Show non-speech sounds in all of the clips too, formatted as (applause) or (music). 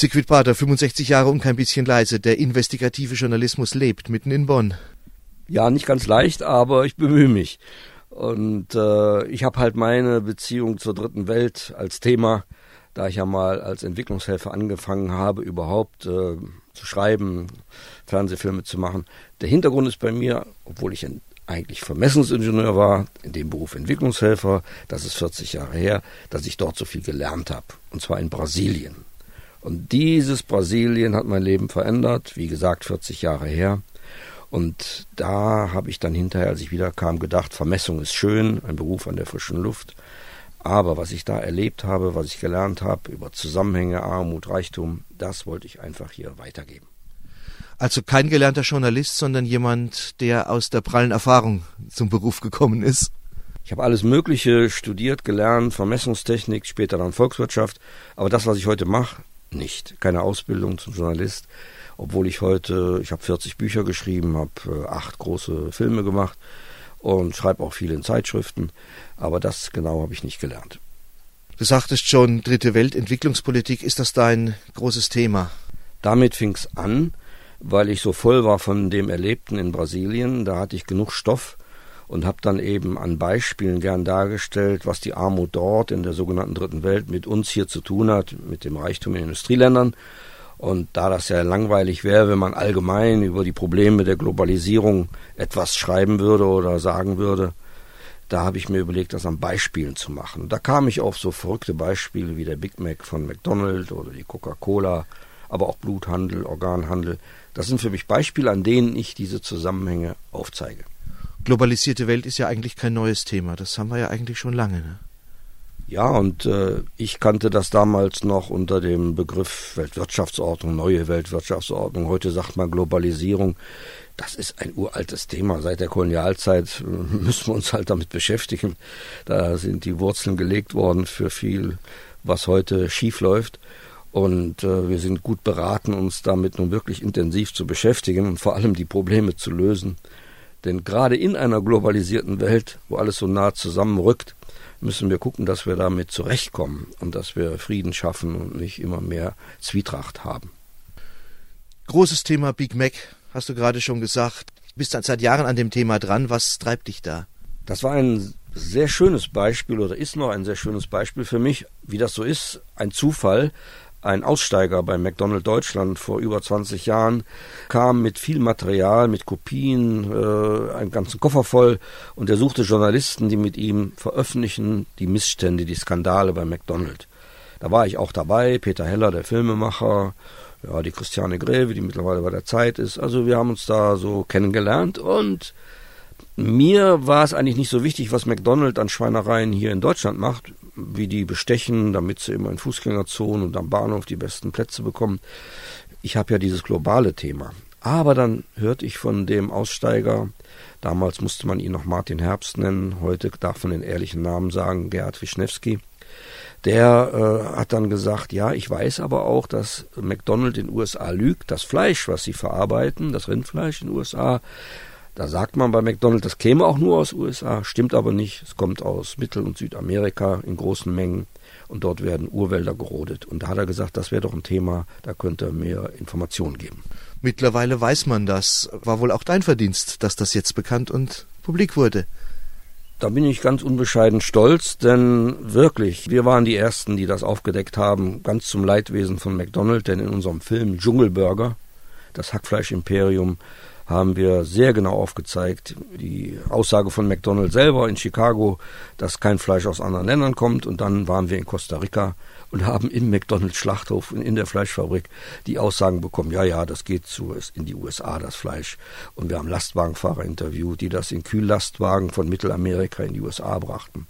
Siegfried Bader, 65 Jahre und kein bisschen leise. Der investigative Journalismus lebt mitten in Bonn. Ja, nicht ganz leicht, aber ich bemühe mich. Und äh, ich habe halt meine Beziehung zur dritten Welt als Thema, da ich ja mal als Entwicklungshelfer angefangen habe, überhaupt äh, zu schreiben, Fernsehfilme zu machen. Der Hintergrund ist bei mir, obwohl ich eigentlich Vermessungsingenieur war, in dem Beruf Entwicklungshelfer, das ist 40 Jahre her, dass ich dort so viel gelernt habe. Und zwar in Brasilien. Und dieses Brasilien hat mein Leben verändert, wie gesagt, 40 Jahre her. Und da habe ich dann hinterher, als ich wiederkam, gedacht, Vermessung ist schön, ein Beruf an der frischen Luft. Aber was ich da erlebt habe, was ich gelernt habe über Zusammenhänge, Armut, Reichtum, das wollte ich einfach hier weitergeben. Also kein gelernter Journalist, sondern jemand, der aus der prallen Erfahrung zum Beruf gekommen ist. Ich habe alles Mögliche studiert, gelernt, Vermessungstechnik, später dann Volkswirtschaft. Aber das, was ich heute mache, nicht. Keine Ausbildung zum Journalist obwohl ich heute, ich habe 40 Bücher geschrieben, habe äh, acht große Filme gemacht und schreibe auch viel in Zeitschriften, aber das genau habe ich nicht gelernt. Du sagtest schon, dritte Welt, Entwicklungspolitik, ist das dein großes Thema? Damit fing es an, weil ich so voll war von dem Erlebten in Brasilien, da hatte ich genug Stoff und habe dann eben an Beispielen gern dargestellt, was die Armut dort in der sogenannten dritten Welt mit uns hier zu tun hat, mit dem Reichtum in Industrieländern und da das ja langweilig wäre, wenn man allgemein über die Probleme der Globalisierung etwas schreiben würde oder sagen würde, da habe ich mir überlegt, das an Beispielen zu machen. Da kam ich auf so verrückte Beispiele wie der Big Mac von McDonald's oder die Coca-Cola, aber auch Bluthandel, Organhandel. Das sind für mich Beispiele, an denen ich diese Zusammenhänge aufzeige. Globalisierte Welt ist ja eigentlich kein neues Thema. Das haben wir ja eigentlich schon lange. Ne? Ja, und äh, ich kannte das damals noch unter dem Begriff Weltwirtschaftsordnung, neue Weltwirtschaftsordnung. Heute sagt man Globalisierung. Das ist ein uraltes Thema. Seit der Kolonialzeit äh, (laughs) müssen wir uns halt damit beschäftigen. Da sind die Wurzeln gelegt worden für viel, was heute schief läuft. Und äh, wir sind gut beraten, uns damit nun wirklich intensiv zu beschäftigen und vor allem die Probleme zu lösen. Denn gerade in einer globalisierten Welt, wo alles so nah zusammenrückt, müssen wir gucken, dass wir damit zurechtkommen und dass wir Frieden schaffen und nicht immer mehr Zwietracht haben. Großes Thema Big Mac, hast du gerade schon gesagt. Du bist seit Jahren an dem Thema dran. Was treibt dich da? Das war ein sehr schönes Beispiel oder ist noch ein sehr schönes Beispiel für mich, wie das so ist. Ein Zufall ein Aussteiger bei McDonald Deutschland vor über 20 Jahren kam mit viel Material, mit Kopien, äh, einen ganzen Koffer voll und er suchte Journalisten, die mit ihm veröffentlichen die Missstände, die Skandale bei McDonald. Da war ich auch dabei, Peter Heller, der Filmemacher, ja, die Christiane Greve, die mittlerweile bei der Zeit ist. Also wir haben uns da so kennengelernt und mir war es eigentlich nicht so wichtig, was McDonald an Schweinereien hier in Deutschland macht wie die bestechen, damit sie immer in Fußgängerzonen und am Bahnhof die besten Plätze bekommen. Ich habe ja dieses globale Thema. Aber dann hörte ich von dem Aussteiger, damals musste man ihn noch Martin Herbst nennen, heute darf man den ehrlichen Namen sagen, Gerhard Wischnewski. Der äh, hat dann gesagt, ja, ich weiß aber auch, dass McDonald in den USA lügt. Das Fleisch, was sie verarbeiten, das Rindfleisch in den USA, da sagt man bei McDonald's, das käme auch nur aus USA, stimmt aber nicht. Es kommt aus Mittel- und Südamerika in großen Mengen und dort werden Urwälder gerodet. Und da hat er gesagt, das wäre doch ein Thema, da könnte er mehr Informationen geben. Mittlerweile weiß man das. War wohl auch dein Verdienst, dass das jetzt bekannt und publik wurde. Da bin ich ganz unbescheiden stolz, denn wirklich, wir waren die Ersten, die das aufgedeckt haben, ganz zum Leidwesen von McDonald's, denn in unserem Film Dschungelburger, das Hackfleisch-Imperium, haben wir sehr genau aufgezeigt. Die Aussage von McDonald's selber in Chicago, dass kein Fleisch aus anderen Ländern kommt. Und dann waren wir in Costa Rica und haben im McDonald's Schlachthof in der Fleischfabrik die Aussagen bekommen, ja, ja, das geht zu, in die USA, das Fleisch. Und wir haben Lastwagenfahrer interviewt, die das in Kühllastwagen von Mittelamerika in die USA brachten.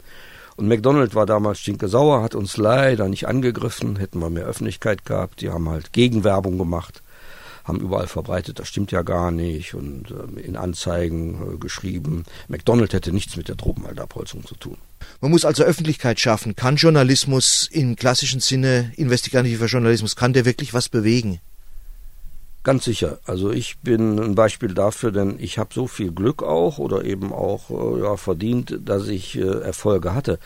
Und McDonald's war damals stinkesauer, hat uns leider nicht angegriffen, hätten wir mehr Öffentlichkeit gehabt. Die haben halt Gegenwerbung gemacht haben überall verbreitet, das stimmt ja gar nicht und äh, in Anzeigen äh, geschrieben. McDonald hätte nichts mit der Tropenwaldabholzung zu tun. Man muss also Öffentlichkeit schaffen. Kann Journalismus im klassischen Sinne, investigativer Journalismus, kann der wirklich was bewegen? Ganz sicher. Also ich bin ein Beispiel dafür, denn ich habe so viel Glück auch oder eben auch äh, ja, verdient, dass ich äh, Erfolge hatte.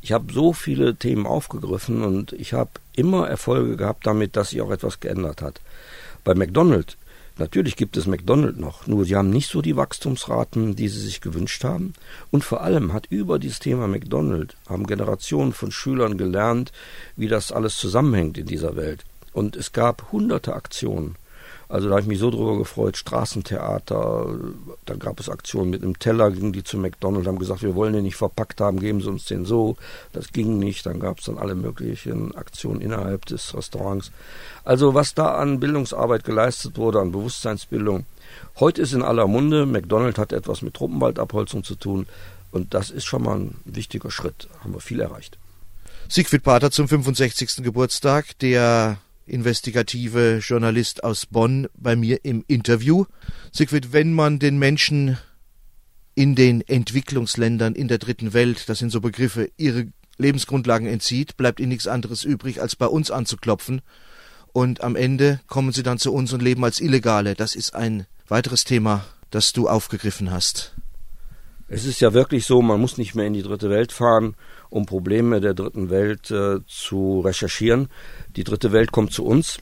Ich habe so viele Themen aufgegriffen und ich habe immer Erfolge gehabt damit, dass sich auch etwas geändert hat. Bei McDonald's Natürlich gibt es McDonald's noch, nur sie haben nicht so die Wachstumsraten, die sie sich gewünscht haben. Und vor allem hat über dieses Thema McDonald's haben Generationen von Schülern gelernt, wie das alles zusammenhängt in dieser Welt. Und es gab hunderte Aktionen. Also da habe ich mich so drüber gefreut, Straßentheater, dann gab es Aktionen mit einem Teller, gingen die zu McDonald's, haben gesagt, wir wollen den nicht verpackt haben, geben Sie uns den so. Das ging nicht, dann gab es dann alle möglichen Aktionen innerhalb des Restaurants. Also was da an Bildungsarbeit geleistet wurde, an Bewusstseinsbildung. Heute ist in aller Munde, McDonald's hat etwas mit Truppenwaldabholzung zu tun und das ist schon mal ein wichtiger Schritt, haben wir viel erreicht. Siegfried Pater zum 65. Geburtstag, der investigative Journalist aus Bonn, bei mir im Interview. Siegfried, wenn man den Menschen in den Entwicklungsländern in der dritten Welt, das sind so Begriffe, ihre Lebensgrundlagen entzieht, bleibt ihnen nichts anderes übrig, als bei uns anzuklopfen. Und am Ende kommen sie dann zu uns und leben als Illegale. Das ist ein weiteres Thema, das du aufgegriffen hast. Es ist ja wirklich so, man muss nicht mehr in die dritte Welt fahren, um Probleme der dritten Welt äh, zu recherchieren. Die dritte Welt kommt zu uns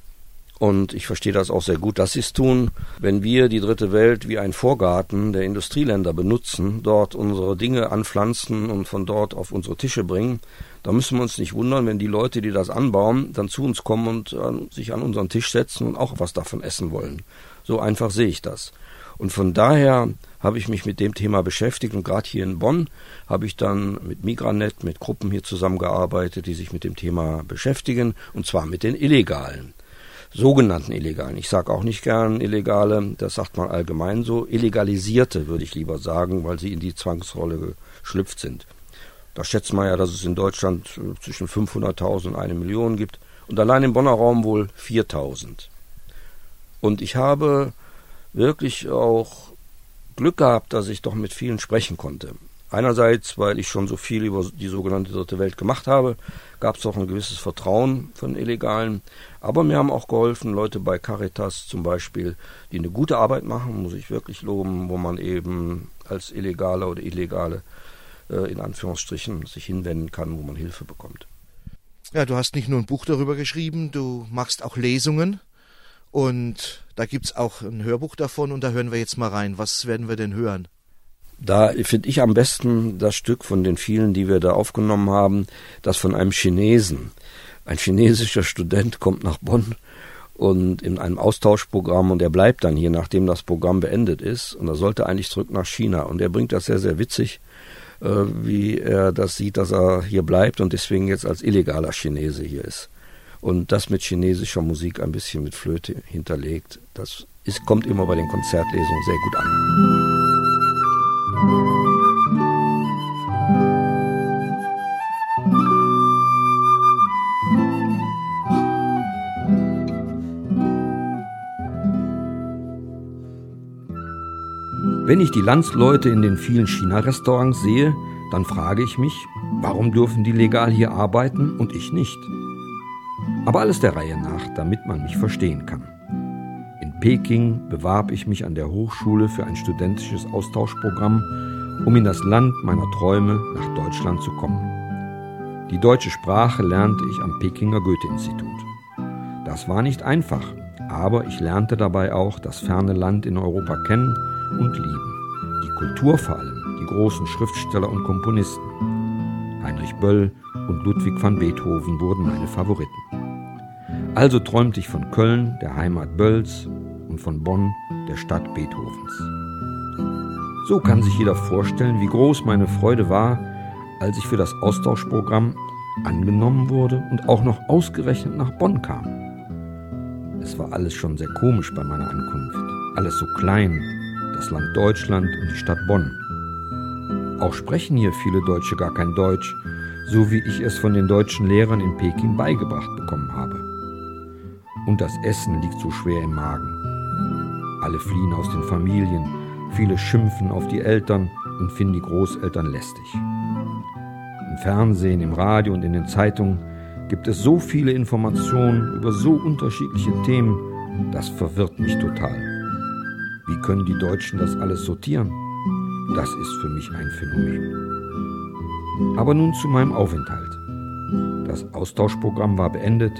und ich verstehe das auch sehr gut, dass sie es tun. Wenn wir die dritte Welt wie ein Vorgarten der Industrieländer benutzen, dort unsere Dinge anpflanzen und von dort auf unsere Tische bringen, dann müssen wir uns nicht wundern, wenn die Leute, die das anbauen, dann zu uns kommen und äh, sich an unseren Tisch setzen und auch was davon essen wollen. So einfach sehe ich das. Und von daher habe ich mich mit dem Thema beschäftigt und gerade hier in Bonn habe ich dann mit Migranet, mit Gruppen hier zusammengearbeitet, die sich mit dem Thema beschäftigen und zwar mit den Illegalen. Sogenannten Illegalen. Ich sage auch nicht gern Illegale, das sagt man allgemein so. Illegalisierte würde ich lieber sagen, weil sie in die Zwangsrolle geschlüpft sind. Da schätzt man ja, dass es in Deutschland äh, zwischen 500.000 und eine Million gibt und allein im Bonner Raum wohl 4.000. Und ich habe wirklich auch Glück gehabt, dass ich doch mit vielen sprechen konnte. Einerseits, weil ich schon so viel über die sogenannte Dritte Welt gemacht habe, gab es auch ein gewisses Vertrauen von Illegalen. Aber mir haben auch geholfen Leute bei Caritas zum Beispiel, die eine gute Arbeit machen, muss ich wirklich loben, wo man eben als Illegale oder Illegale äh, in Anführungsstrichen sich hinwenden kann, wo man Hilfe bekommt. Ja, du hast nicht nur ein Buch darüber geschrieben, du machst auch Lesungen. Und da gibt's auch ein Hörbuch davon und da hören wir jetzt mal rein. Was werden wir denn hören? Da finde ich am besten das Stück von den vielen, die wir da aufgenommen haben, das von einem Chinesen. Ein chinesischer Student kommt nach Bonn und in einem Austauschprogramm und er bleibt dann hier, nachdem das Programm beendet ist. Und er sollte eigentlich zurück nach China. Und er bringt das sehr, sehr witzig, äh, wie er das sieht, dass er hier bleibt und deswegen jetzt als illegaler Chinese hier ist und das mit chinesischer Musik ein bisschen mit Flöte hinterlegt. Das ist, kommt immer bei den Konzertlesungen sehr gut an. Wenn ich die Landsleute in den vielen China-Restaurants sehe, dann frage ich mich, warum dürfen die legal hier arbeiten und ich nicht? Aber alles der Reihe nach, damit man mich verstehen kann. In Peking bewarb ich mich an der Hochschule für ein studentisches Austauschprogramm, um in das Land meiner Träume nach Deutschland zu kommen. Die deutsche Sprache lernte ich am Pekinger Goethe-Institut. Das war nicht einfach, aber ich lernte dabei auch das ferne Land in Europa kennen und lieben. Die Kultur vor allem, die großen Schriftsteller und Komponisten. Heinrich Böll und Ludwig van Beethoven wurden meine Favoriten. Also träumte ich von Köln, der Heimat Bölls, und von Bonn, der Stadt Beethovens. So kann sich jeder vorstellen, wie groß meine Freude war, als ich für das Austauschprogramm angenommen wurde und auch noch ausgerechnet nach Bonn kam. Es war alles schon sehr komisch bei meiner Ankunft. Alles so klein, das Land Deutschland und die Stadt Bonn. Auch sprechen hier viele Deutsche gar kein Deutsch, so wie ich es von den deutschen Lehrern in Peking beigebracht bekommen habe und das Essen liegt so schwer im Magen. Alle fliehen aus den Familien, viele schimpfen auf die Eltern und finden die Großeltern lästig. Im Fernsehen, im Radio und in den Zeitungen gibt es so viele Informationen über so unterschiedliche Themen, das verwirrt mich total. Wie können die Deutschen das alles sortieren? Das ist für mich ein Phänomen. Aber nun zu meinem Aufenthalt. Das Austauschprogramm war beendet.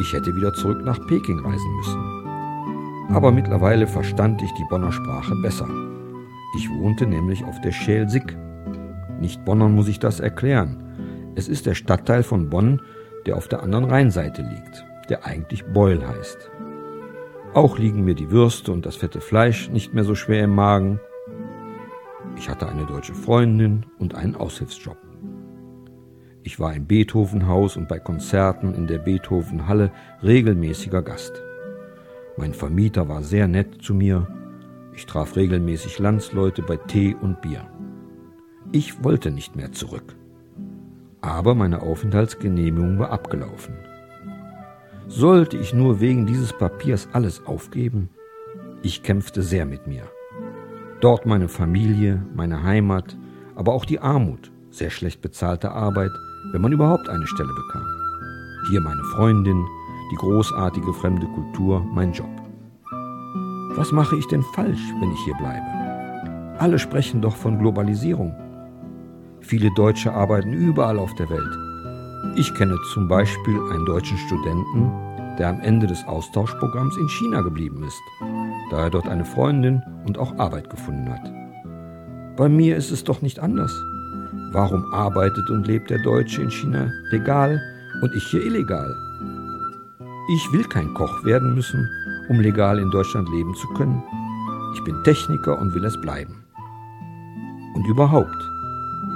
Ich hätte wieder zurück nach Peking reisen müssen. Aber mittlerweile verstand ich die Bonner Sprache besser. Ich wohnte nämlich auf der Schelsig. Nicht Bonnern muss ich das erklären. Es ist der Stadtteil von Bonn, der auf der anderen Rheinseite liegt, der eigentlich Beul heißt. Auch liegen mir die Würste und das fette Fleisch nicht mehr so schwer im Magen. Ich hatte eine deutsche Freundin und einen Aushilfsjob. Ich war im Beethovenhaus und bei Konzerten in der Beethovenhalle regelmäßiger Gast. Mein Vermieter war sehr nett zu mir. Ich traf regelmäßig Landsleute bei Tee und Bier. Ich wollte nicht mehr zurück. Aber meine Aufenthaltsgenehmigung war abgelaufen. Sollte ich nur wegen dieses Papiers alles aufgeben? Ich kämpfte sehr mit mir. Dort meine Familie, meine Heimat, aber auch die Armut, sehr schlecht bezahlte Arbeit, wenn man überhaupt eine Stelle bekam. Hier meine Freundin, die großartige fremde Kultur, mein Job. Was mache ich denn falsch, wenn ich hier bleibe? Alle sprechen doch von Globalisierung. Viele Deutsche arbeiten überall auf der Welt. Ich kenne zum Beispiel einen deutschen Studenten, der am Ende des Austauschprogramms in China geblieben ist, da er dort eine Freundin und auch Arbeit gefunden hat. Bei mir ist es doch nicht anders. Warum arbeitet und lebt der Deutsche in China legal und ich hier illegal? Ich will kein Koch werden müssen, um legal in Deutschland leben zu können. Ich bin Techniker und will es bleiben. Und überhaupt,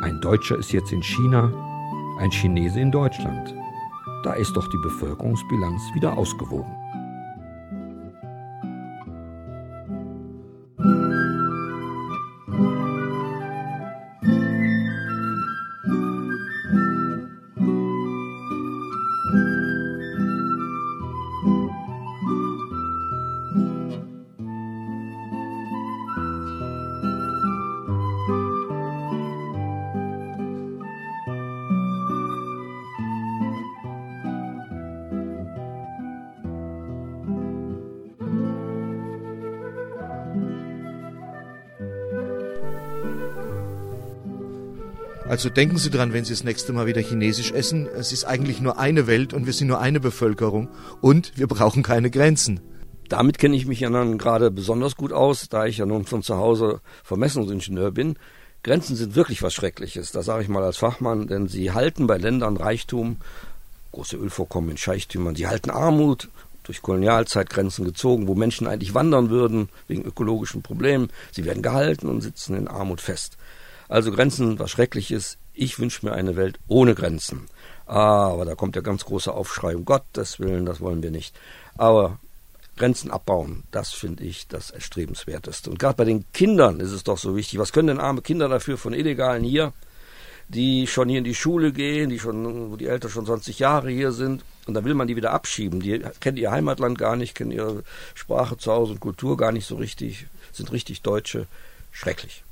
ein Deutscher ist jetzt in China, ein Chinese in Deutschland. Da ist doch die Bevölkerungsbilanz wieder ausgewogen. Also denken Sie dran, wenn Sie das nächste Mal wieder Chinesisch essen, es ist eigentlich nur eine Welt und wir sind nur eine Bevölkerung und wir brauchen keine Grenzen. Damit kenne ich mich ja dann gerade besonders gut aus, da ich ja nun von zu Hause Vermessungsingenieur bin. Grenzen sind wirklich was Schreckliches, das sage ich mal als Fachmann, denn sie halten bei Ländern Reichtum, große Ölvorkommen in Scheichtümern, sie halten Armut, durch Kolonialzeitgrenzen gezogen, wo Menschen eigentlich wandern würden wegen ökologischen Problemen. Sie werden gehalten und sitzen in Armut fest. Also Grenzen sind was Schreckliches. Ich wünsche mir eine Welt ohne Grenzen. aber da kommt der ganz große Aufschrei, um Gottes Willen, das wollen wir nicht. Aber Grenzen abbauen, das finde ich das Erstrebenswerteste. Und gerade bei den Kindern ist es doch so wichtig. Was können denn arme Kinder dafür von Illegalen hier, die schon hier in die Schule gehen, die schon, wo die Eltern schon 20 Jahre hier sind, und dann will man die wieder abschieben. Die kennen ihr Heimatland gar nicht, kennen ihre Sprache zu Hause und Kultur gar nicht so richtig, sind richtig Deutsche. Schrecklich.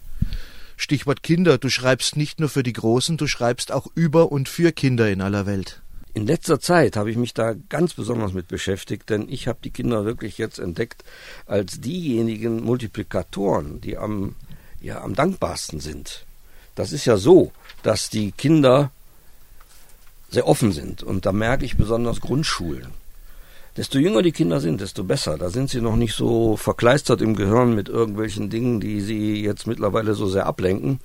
Stichwort Kinder, du schreibst nicht nur für die Großen, du schreibst auch über und für Kinder in aller Welt. In letzter Zeit habe ich mich da ganz besonders mit beschäftigt, denn ich habe die Kinder wirklich jetzt entdeckt als diejenigen Multiplikatoren, die am, ja, am dankbarsten sind. Das ist ja so, dass die Kinder sehr offen sind und da merke ich besonders Grundschulen. Desto jünger die Kinder sind, desto besser. Da sind sie noch nicht so verkleistert im Gehirn mit irgendwelchen Dingen, die sie jetzt mittlerweile so sehr ablenken.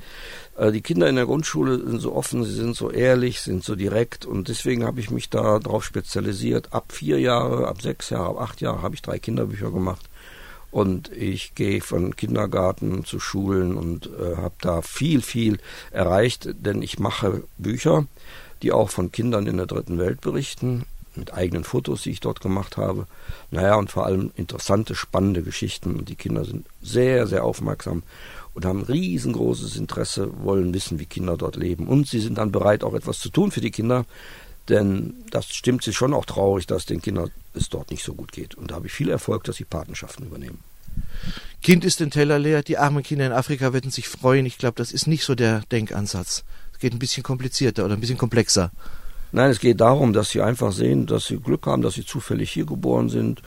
Äh, die Kinder in der Grundschule sind so offen, sie sind so ehrlich, sind so direkt und deswegen habe ich mich da drauf spezialisiert. Ab vier Jahre, ab sechs Jahre, ab acht Jahre habe ich drei Kinderbücher gemacht und ich gehe von Kindergarten zu Schulen und äh, habe da viel, viel erreicht, denn ich mache Bücher, die auch von Kindern in der dritten Welt berichten mit eigenen Fotos, die ich dort gemacht habe. Naja, und vor allem interessante, spannende Geschichten. Und die Kinder sind sehr, sehr aufmerksam und haben riesengroßes Interesse, wollen wissen, wie Kinder dort leben. Und sie sind dann bereit, auch etwas zu tun für die Kinder. Denn das stimmt sich schon auch traurig, dass den Kindern es dort nicht so gut geht. Und da habe ich viel Erfolg, dass sie Patenschaften übernehmen. Kind ist den Teller leer, die armen Kinder in Afrika werden sich freuen. Ich glaube, das ist nicht so der Denkansatz. Es geht ein bisschen komplizierter oder ein bisschen komplexer. Nein, es geht darum, dass sie einfach sehen, dass sie Glück haben, dass sie zufällig hier geboren sind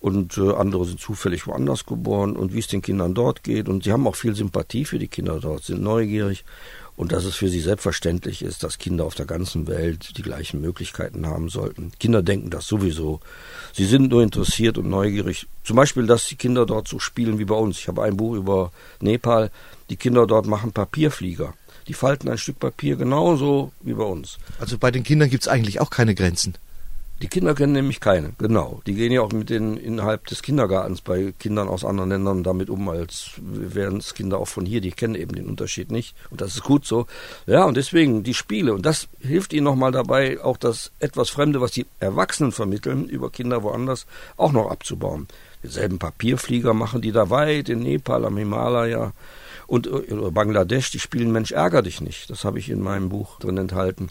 und äh, andere sind zufällig woanders geboren und wie es den Kindern dort geht. Und sie haben auch viel Sympathie für die Kinder dort, sind neugierig und dass es für sie selbstverständlich ist, dass Kinder auf der ganzen Welt die gleichen Möglichkeiten haben sollten. Kinder denken das sowieso. Sie sind nur interessiert und neugierig. Zum Beispiel, dass die Kinder dort so spielen wie bei uns. Ich habe ein Buch über Nepal. Die Kinder dort machen Papierflieger. Die falten ein Stück Papier genauso wie bei uns. Also bei den Kindern gibt es eigentlich auch keine Grenzen. Die Kinder kennen nämlich keine, genau. Die gehen ja auch mit den innerhalb des Kindergartens bei Kindern aus anderen Ländern damit um, als wären es Kinder auch von hier, die kennen eben den Unterschied nicht. Und das ist gut so. Ja, und deswegen die Spiele. Und das hilft ihnen nochmal dabei, auch das etwas Fremde, was die Erwachsenen vermitteln, über Kinder woanders, auch noch abzubauen. Denselben Papierflieger machen die da weit in Nepal, am Himalaya und äh, Bangladesch, die spielen Mensch ärger dich nicht. Das habe ich in meinem Buch drin enthalten.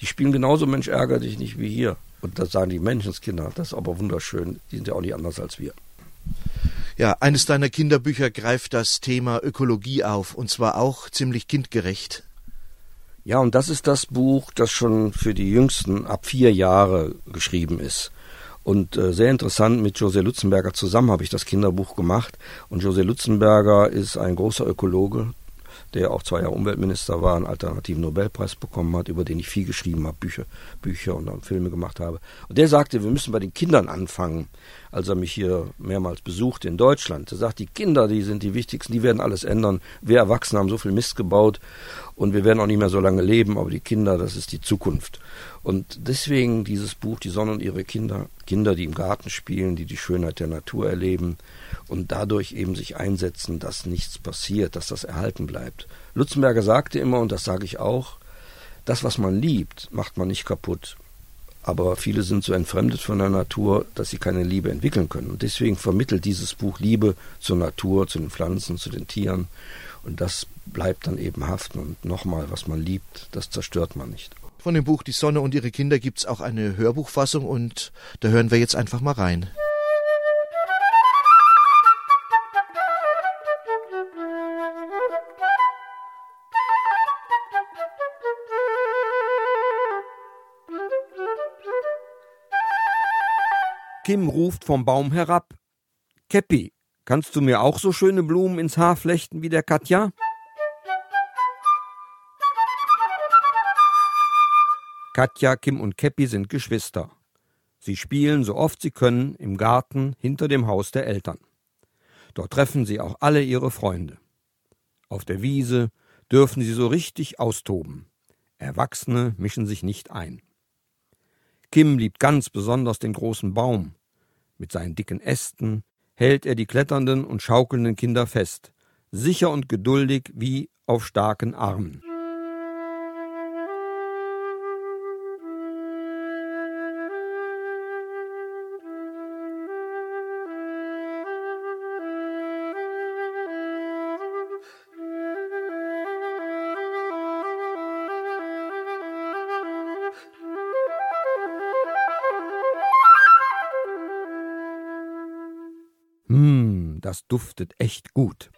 Die spielen genauso Mensch ärger dich nicht wie hier. Und das sagen die Menschenskinder, das ist aber wunderschön. Die sind ja auch nicht anders als wir. Ja, eines deiner Kinderbücher greift das Thema Ökologie auf und zwar auch ziemlich kindgerecht. Ja, und das ist das Buch, das schon für die Jüngsten ab vier Jahre geschrieben ist. Und äh, sehr interessant, mit José Lutzenberger zusammen habe ich das Kinderbuch gemacht. Und José Lutzenberger ist ein großer Ökologe, der auch zwei Jahre Umweltminister war, einen alternativen Nobelpreis bekommen hat, über den ich viel geschrieben habe, Bücher, Bücher und Filme gemacht habe. Und der sagte, wir müssen bei den Kindern anfangen, als er mich hier mehrmals besuchte in Deutschland. Er sagt, die Kinder, die sind die wichtigsten, die werden alles ändern. Wir Erwachsene haben so viel Mist gebaut und wir werden auch nicht mehr so lange leben, aber die Kinder, das ist die Zukunft. Und deswegen dieses Buch, Die Sonne und ihre Kinder, Kinder, die im Garten spielen, die die Schönheit der Natur erleben und dadurch eben sich einsetzen, dass nichts passiert, dass das erhalten bleibt. Lutzenberger sagte immer, und das sage ich auch, das, was man liebt, macht man nicht kaputt. Aber viele sind so entfremdet von der Natur, dass sie keine Liebe entwickeln können. Und deswegen vermittelt dieses Buch Liebe zur Natur, zu den Pflanzen, zu den Tieren. Und das bleibt dann eben haften. Und nochmal, was man liebt, das zerstört man nicht. Von dem Buch Die Sonne und ihre Kinder gibt es auch eine Hörbuchfassung und da hören wir jetzt einfach mal rein. Kim ruft vom Baum herab. Käppi, kannst du mir auch so schöne Blumen ins Haar flechten wie der Katja? Katja, Kim und Käppi sind Geschwister. Sie spielen so oft sie können im Garten hinter dem Haus der Eltern. Dort treffen sie auch alle ihre Freunde. Auf der Wiese dürfen sie so richtig austoben. Erwachsene mischen sich nicht ein. Kim liebt ganz besonders den großen Baum. Mit seinen dicken Ästen hält er die kletternden und schaukelnden Kinder fest, sicher und geduldig wie auf starken Armen. Duftet echt gut.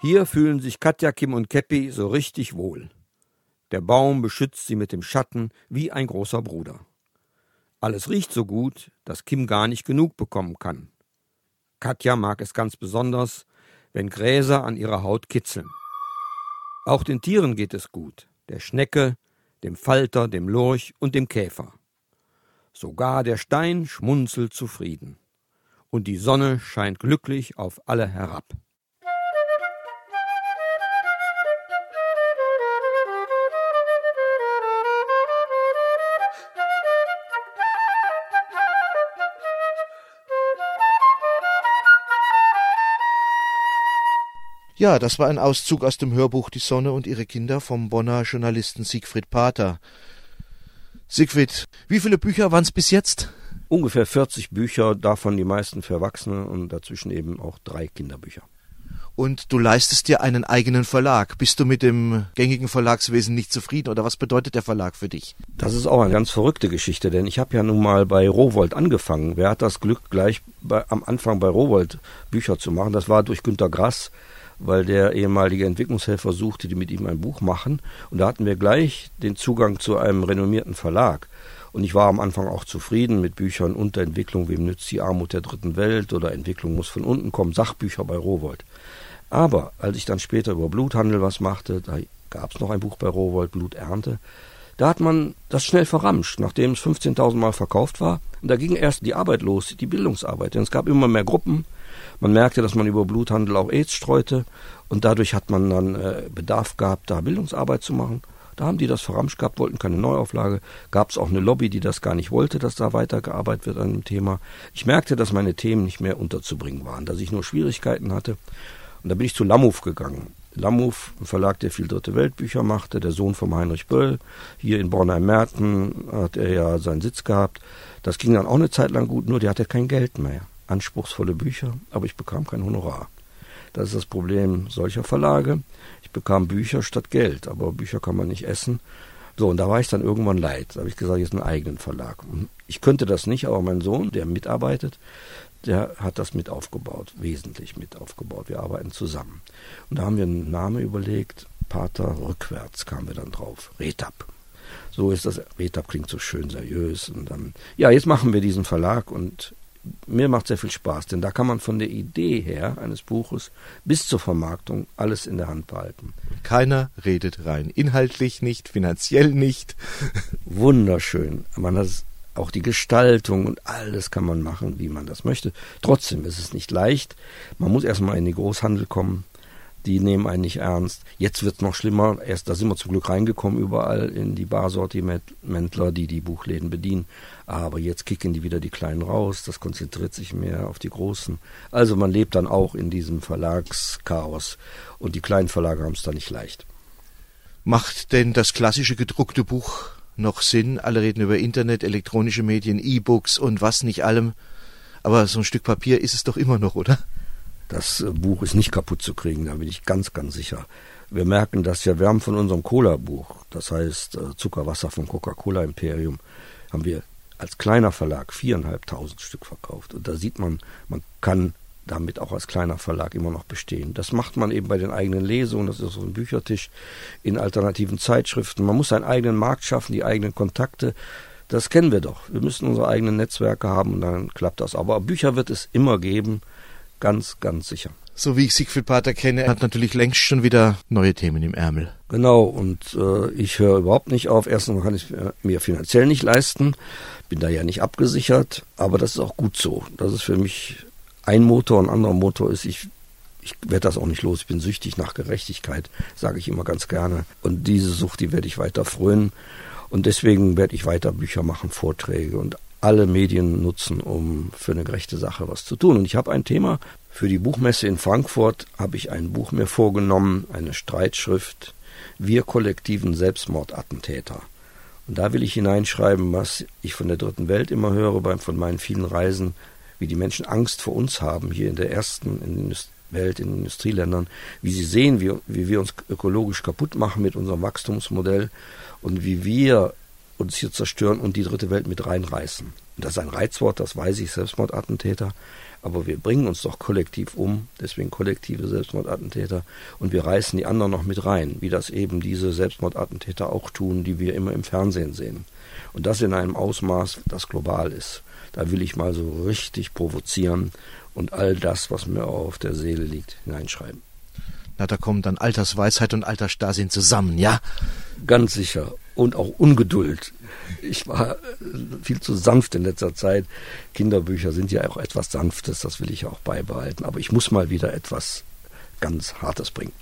Hier fühlen sich Katja, Kim und Käppi so richtig wohl. Der Baum beschützt sie mit dem Schatten wie ein großer Bruder. Alles riecht so gut, dass Kim gar nicht genug bekommen kann. Katja mag es ganz besonders, wenn Gräser an ihrer Haut kitzeln. Auch den Tieren geht es gut der Schnecke, dem Falter, dem Lurch und dem Käfer. Sogar der Stein schmunzelt zufrieden, und die Sonne scheint glücklich auf alle herab. Ja, das war ein Auszug aus dem Hörbuch Die Sonne und ihre Kinder vom Bonner Journalisten Siegfried Pater. Siegfried, wie viele Bücher waren es bis jetzt? Ungefähr 40 Bücher, davon die meisten für Erwachsene und dazwischen eben auch drei Kinderbücher. Und du leistest dir einen eigenen Verlag. Bist du mit dem gängigen Verlagswesen nicht zufrieden oder was bedeutet der Verlag für dich? Das ist auch eine ganz verrückte Geschichte, denn ich habe ja nun mal bei Rowold angefangen. Wer hat das Glück, gleich bei, am Anfang bei Rowold Bücher zu machen? Das war durch Günter Grass weil der ehemalige Entwicklungshelfer suchte, die mit ihm ein Buch machen. Und da hatten wir gleich den Zugang zu einem renommierten Verlag. Und ich war am Anfang auch zufrieden mit Büchern unter Entwicklung, wem nützt die Armut der dritten Welt oder Entwicklung muss von unten kommen, Sachbücher bei Rowold. Aber als ich dann später über Bluthandel was machte, da gab es noch ein Buch bei Rowold, Bluternte, da hat man das schnell verramscht, nachdem es 15.000 Mal verkauft war. Und da ging erst die Arbeit los, die Bildungsarbeit. Denn es gab immer mehr Gruppen. Man merkte, dass man über Bluthandel auch AIDS streute. Und dadurch hat man dann äh, Bedarf gehabt, da Bildungsarbeit zu machen. Da haben die das verramscht gehabt, wollten keine Neuauflage. Gab es auch eine Lobby, die das gar nicht wollte, dass da weitergearbeitet wird an dem Thema. Ich merkte, dass meine Themen nicht mehr unterzubringen waren, dass ich nur Schwierigkeiten hatte. Und da bin ich zu Lamhof gegangen. Lamhof, ein Verlag, der viel dritte Weltbücher machte, der Sohn von Heinrich Böll. Hier in Bornheim-Merten hat er ja seinen Sitz gehabt. Das ging dann auch eine Zeit lang gut, nur der hatte kein Geld mehr. Anspruchsvolle Bücher, aber ich bekam kein Honorar. Das ist das Problem solcher Verlage. Ich bekam Bücher statt Geld, aber Bücher kann man nicht essen. So, und da war ich dann irgendwann leid. Da habe ich gesagt, jetzt einen eigenen Verlag. Ich könnte das nicht, aber mein Sohn, der mitarbeitet, der hat das mit aufgebaut, wesentlich mit aufgebaut. Wir arbeiten zusammen. Und da haben wir einen Namen überlegt, Pater rückwärts kamen wir dann drauf, Retap. So ist das, Retap klingt so schön seriös. Und dann, ja, jetzt machen wir diesen Verlag und mir macht sehr viel Spaß, denn da kann man von der Idee her eines Buches bis zur Vermarktung alles in der Hand behalten. Keiner redet rein. Inhaltlich nicht, finanziell nicht. Wunderschön. Man hat auch die Gestaltung und alles kann man machen, wie man das möchte. Trotzdem ist es nicht leicht. Man muss erstmal in den Großhandel kommen. Die nehmen einen nicht ernst. Jetzt wird es noch schlimmer. Erst da sind wir zum Glück reingekommen, überall in die Barsortimentler, die die Buchläden bedienen. Aber jetzt kicken die wieder die Kleinen raus. Das konzentriert sich mehr auf die Großen. Also man lebt dann auch in diesem Verlagschaos. Und die kleinen Verlage haben es da nicht leicht. Macht denn das klassische gedruckte Buch noch Sinn. Alle reden über Internet, elektronische Medien, E-Books und was nicht allem. Aber so ein Stück Papier ist es doch immer noch, oder? Das äh, Buch ist nicht kaputt zu kriegen, da bin ich ganz, ganz sicher. Wir merken das ja, wir haben von unserem Cola-Buch, das heißt äh, Zuckerwasser vom Coca-Cola Imperium, haben wir als kleiner Verlag viereinhalbtausend Stück verkauft. Und da sieht man, man kann damit auch als kleiner Verlag immer noch bestehen. Das macht man eben bei den eigenen Lesungen, das ist so ein Büchertisch in alternativen Zeitschriften. Man muss seinen eigenen Markt schaffen, die eigenen Kontakte. Das kennen wir doch. Wir müssen unsere eigenen Netzwerke haben und dann klappt das. Aber Bücher wird es immer geben, ganz, ganz sicher. So wie ich Siegfried Pater kenne, hat natürlich längst schon wieder neue Themen im Ärmel. Genau, und äh, ich höre überhaupt nicht auf. Erstens kann ich mir finanziell nicht leisten, bin da ja nicht abgesichert, aber das ist auch gut so. Das ist für mich ein Motor, ein anderer Motor ist, ich, ich werde das auch nicht los. Ich bin süchtig nach Gerechtigkeit, sage ich immer ganz gerne. Und diese Sucht, die werde ich weiter frönen. Und deswegen werde ich weiter Bücher machen, Vorträge und alle Medien nutzen, um für eine gerechte Sache was zu tun. Und ich habe ein Thema. Für die Buchmesse in Frankfurt habe ich ein Buch mir vorgenommen, eine Streitschrift, Wir kollektiven Selbstmordattentäter. Und da will ich hineinschreiben, was ich von der dritten Welt immer höre, von meinen vielen Reisen, wie die Menschen Angst vor uns haben, hier in der ersten in Welt, in den Industrieländern, wie sie sehen, wie, wie wir uns ökologisch kaputt machen mit unserem Wachstumsmodell und wie wir uns hier zerstören und die dritte Welt mit reinreißen. Und das ist ein Reizwort, das weiß ich, Selbstmordattentäter. Aber wir bringen uns doch kollektiv um, deswegen kollektive Selbstmordattentäter. Und wir reißen die anderen noch mit rein, wie das eben diese Selbstmordattentäter auch tun, die wir immer im Fernsehen sehen. Und das in einem Ausmaß, das global ist. Da will ich mal so richtig provozieren und all das, was mir auf der Seele liegt, hineinschreiben. Na, da kommen dann Altersweisheit und Altersstarrsinn zusammen, ja? Ganz sicher. Und auch Ungeduld. Ich war viel zu sanft in letzter Zeit. Kinderbücher sind ja auch etwas Sanftes, das will ich auch beibehalten. Aber ich muss mal wieder etwas ganz Hartes bringen.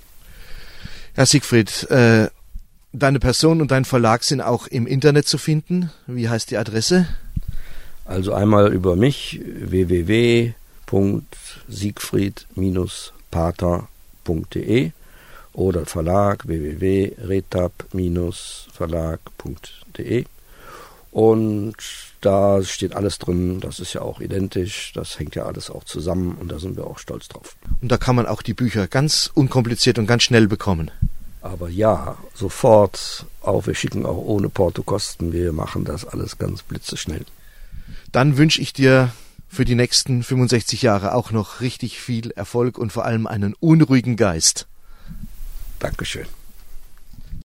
Herr Siegfried, äh, deine Person und dein Verlag sind auch im Internet zu finden. Wie heißt die Adresse? Also einmal über mich www.siegfried-pater.de oder Verlag www.retap-verlag.de und da steht alles drin, das ist ja auch identisch, das hängt ja alles auch zusammen und da sind wir auch stolz drauf. Und da kann man auch die Bücher ganz unkompliziert und ganz schnell bekommen. Aber ja, sofort, auch wir schicken auch ohne Portokosten, wir machen das alles ganz blitzeschnell. Dann wünsche ich dir für die nächsten 65 Jahre auch noch richtig viel Erfolg und vor allem einen unruhigen Geist. Dankeschön.